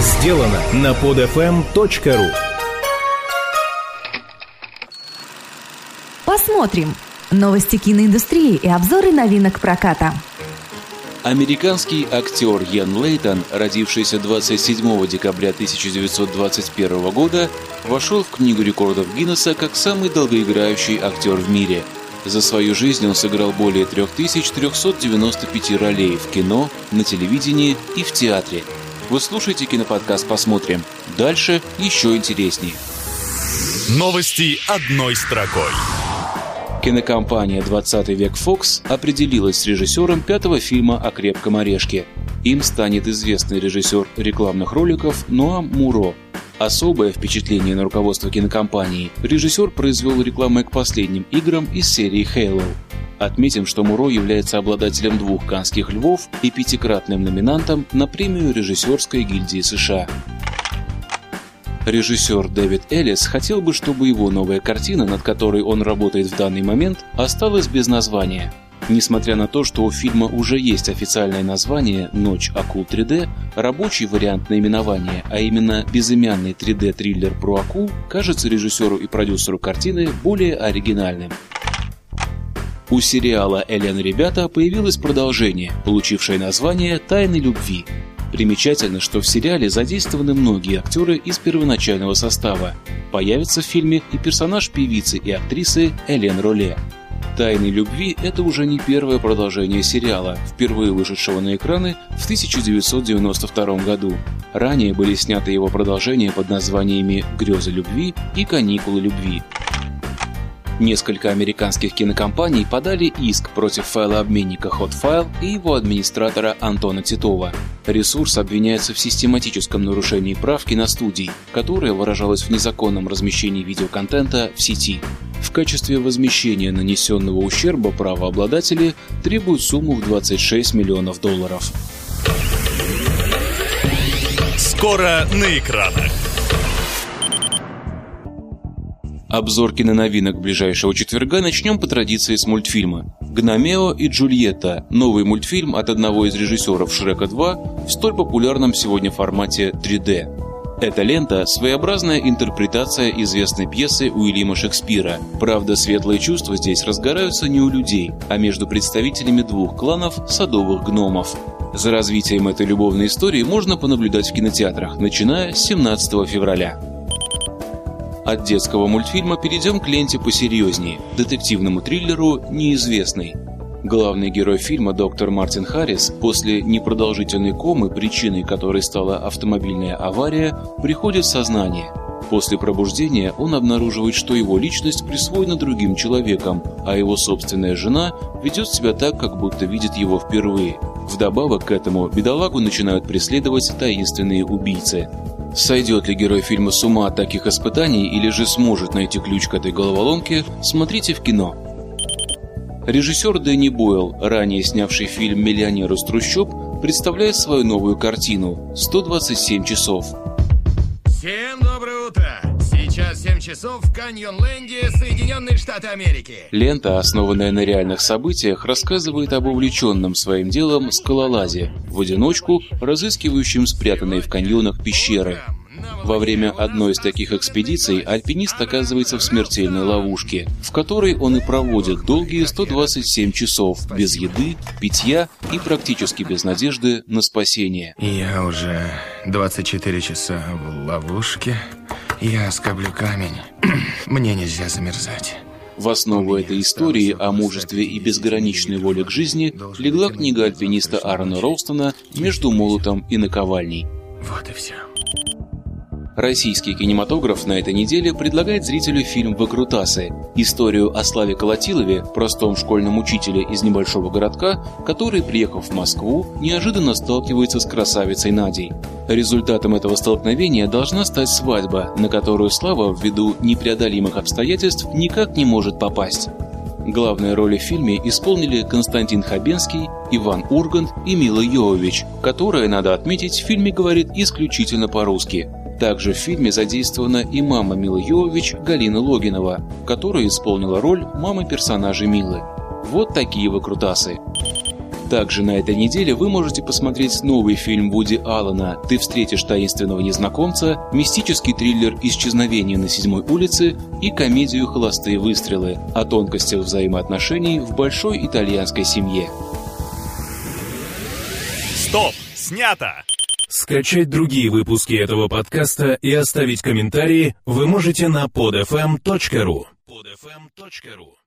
сделано на podfm.ru Посмотрим. Новости киноиндустрии и обзоры новинок проката. Американский актер Ян Лейтон, родившийся 27 декабря 1921 года, вошел в Книгу рекордов Гиннесса как самый долгоиграющий актер в мире. За свою жизнь он сыграл более 3395 ролей в кино, на телевидении и в театре. Вы слушаете киноподкаст «Посмотрим». Дальше еще интереснее. Новости одной строкой. Кинокомпания «20 век Fox определилась с режиссером пятого фильма о крепком орешке. Им станет известный режиссер рекламных роликов Ноам Муро. Особое впечатление на руководство кинокомпании режиссер произвел рекламой к последним играм из серии Halo. Отметим, что Муро является обладателем двух канских львов и пятикратным номинантом на премию режиссерской гильдии США. Режиссер Дэвид Эллис хотел бы, чтобы его новая картина, над которой он работает в данный момент, осталась без названия. Несмотря на то, что у фильма уже есть официальное название «Ночь акул 3D», рабочий вариант наименования, а именно безымянный 3D-триллер про акул, кажется режиссеру и продюсеру картины более оригинальным. У сериала «Элен, ребята» появилось продолжение, получившее название «Тайны любви». Примечательно, что в сериале задействованы многие актеры из первоначального состава. Появится в фильме и персонаж певицы и актрисы Элен Роле. «Тайны любви» — это уже не первое продолжение сериала, впервые вышедшего на экраны в 1992 году. Ранее были сняты его продолжения под названиями «Грезы любви» и «Каникулы любви». Несколько американских кинокомпаний подали иск против файлообменника Hotfile и его администратора Антона Титова. Ресурс обвиняется в систематическом нарушении прав киностудий, которое выражалось в незаконном размещении видеоконтента в сети. В качестве возмещения нанесенного ущерба правообладатели требуют сумму в 26 миллионов долларов. Скоро на экранах. Обзор киноновинок ближайшего четверга начнем по традиции с мультфильма. «Гномео и Джульетта» – новый мультфильм от одного из режиссеров «Шрека 2» в столь популярном сегодня формате 3D. Эта лента – своеобразная интерпретация известной пьесы Уильяма Шекспира. Правда, светлые чувства здесь разгораются не у людей, а между представителями двух кланов садовых гномов. За развитием этой любовной истории можно понаблюдать в кинотеатрах, начиная с 17 февраля. От детского мультфильма перейдем к ленте посерьезнее, детективному триллеру «Неизвестный». Главный герой фильма доктор Мартин Харрис после непродолжительной комы, причиной которой стала автомобильная авария, приходит в сознание. После пробуждения он обнаруживает, что его личность присвоена другим человеком, а его собственная жена ведет себя так, как будто видит его впервые. Вдобавок к этому бедолагу начинают преследовать таинственные убийцы. Сойдет ли герой фильма с ума от таких испытаний или же сможет найти ключ к этой головоломке, смотрите в кино. Режиссер Дэнни Бойл, ранее снявший фильм «Миллионер из трущоб», представляет свою новую картину «127 часов». Всем доброе утро! Сейчас 7 часов в Каньон-Ленде, Соединенные Штаты Америки. Лента, основанная на реальных событиях, рассказывает об увлеченном своим делом скалолазе, в одиночку разыскивающем спрятанные в каньонах пещеры. Во время одной из таких экспедиций альпинист оказывается в смертельной ловушке, в которой он и проводит долгие 127 часов без еды, питья и практически без надежды на спасение. Я уже 24 часа в ловушке. Я скоблю камень. Мне нельзя замерзать. В основу этой истории о мужестве и безграничной воле к жизни легла книга альпиниста Аарона Роустона «Между молотом и наковальней». Вот и все. Российский кинематограф на этой неделе предлагает зрителю фильм «Выкрутасы» – историю о Славе Колотилове, простом школьном учителе из небольшого городка, который, приехав в Москву, неожиданно сталкивается с красавицей Надей. Результатом этого столкновения должна стать свадьба, на которую Слава, ввиду непреодолимых обстоятельств, никак не может попасть. Главные роли в фильме исполнили Константин Хабенский, Иван Ургант и Мила Йовович, которая, надо отметить, в фильме говорит исключительно по-русски – также в фильме задействована и мама Милы Йовович Галина Логинова, которая исполнила роль мамы персонажа Милы. Вот такие выкрутасы. Также на этой неделе вы можете посмотреть новый фильм Вуди Аллена «Ты встретишь таинственного незнакомца», мистический триллер «Исчезновение на седьмой улице» и комедию «Холостые выстрелы» о тонкостях взаимоотношений в большой итальянской семье. Стоп! Снято! Скачать другие выпуски этого подкаста и оставить комментарии вы можете на podfm.ru. podfm.ru